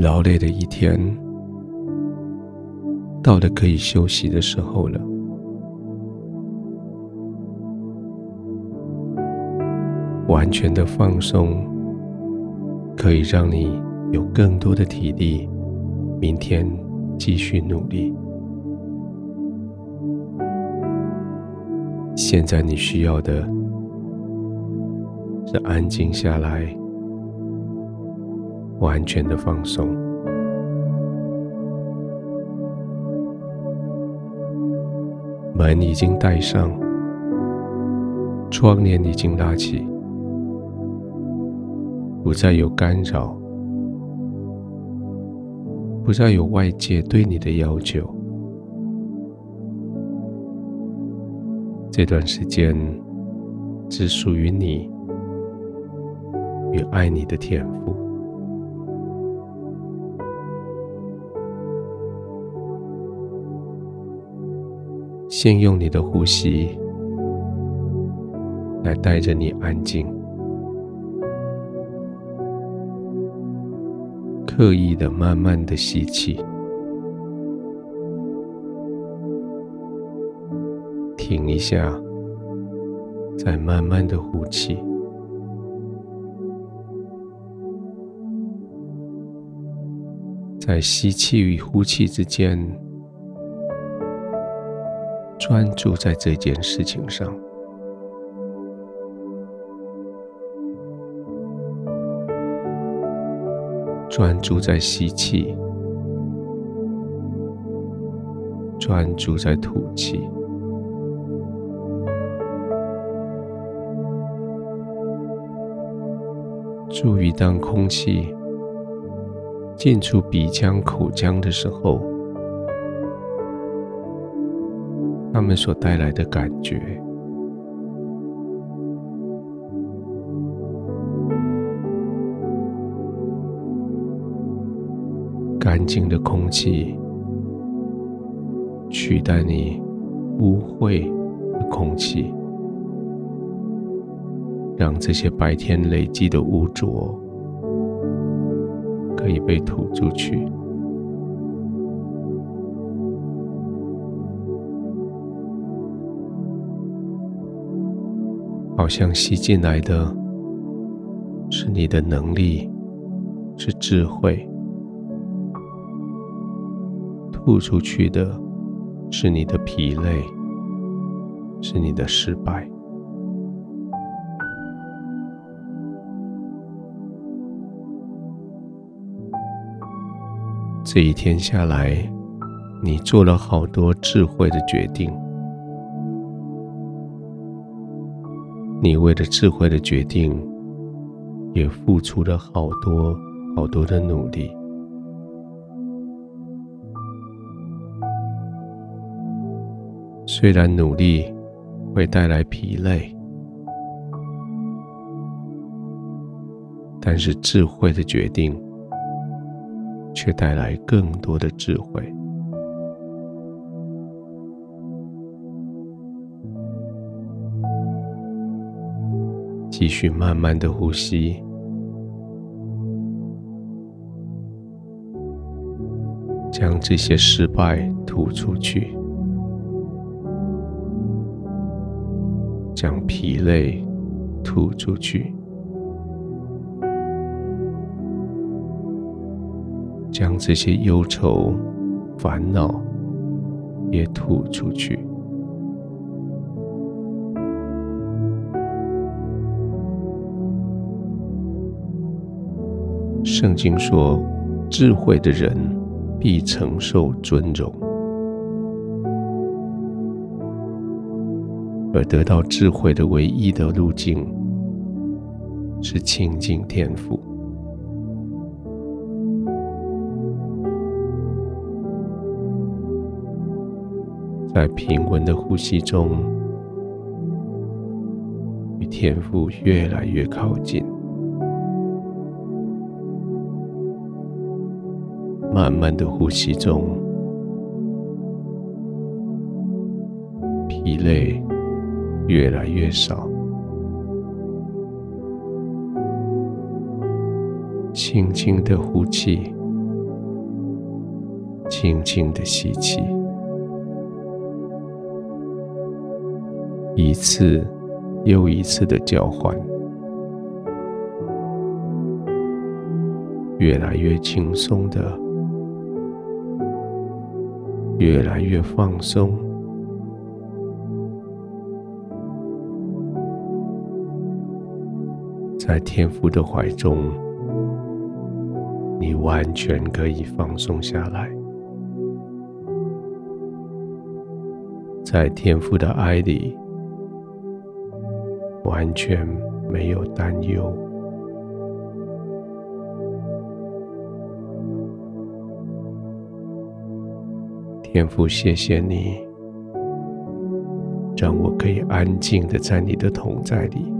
劳累的一天，到了可以休息的时候了。完全的放松，可以让你有更多的体力，明天继续努力。现在你需要的是安静下来，完全的放松。门已经带上，窗帘已经拉起，不再有干扰，不再有外界对你的要求。这段时间只属于你与爱你的天赋。先用你的呼吸来带着你安静，刻意的慢慢的吸气。停一下，再慢慢的呼气，在吸气与呼气之间，专注在这件事情上，专注在吸气，专注在吐气。注意，当空气进出鼻腔、口腔的时候，他们所带来的感觉。干净的空气取代你污秽的空气。让这些白天累积的污浊可以被吐出去，好像吸进来的是你的能力，是智慧；吐出去的是你的疲累，是你的失败。这一天下来，你做了好多智慧的决定。你为了智慧的决定，也付出了好多好多的努力。虽然努力会带来疲累，但是智慧的决定。却带来更多的智慧。继续慢慢的呼吸，将这些失败吐出去，将疲累吐出去。将这些忧愁、烦恼也吐出去。圣经说：“智慧的人必承受尊荣，而得到智慧的唯一的路径是亲近天赋。”在平稳的呼吸中，与天赋越来越靠近。慢慢的呼吸中，疲累越来越少。轻轻的呼气，轻轻的吸气，一次又一次的交换，越来越轻松的，越来越放松，在天父的怀中，你完全可以放松下来。在天父的爱里，完全没有担忧。天父，谢谢你，让我可以安静的在你的同在里，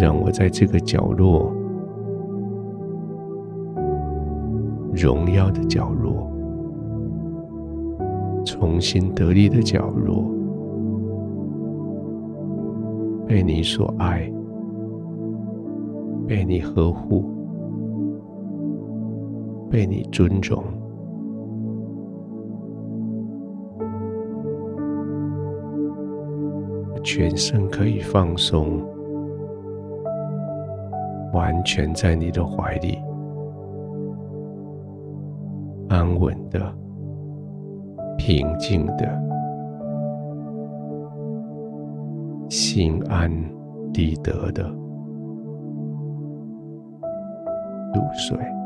让我在这个角落。荣耀的角落，重新得力的角落，被你所爱，被你呵护，被你尊重，全身可以放松，完全在你的怀里。安稳的、平静的、心安理得的入睡。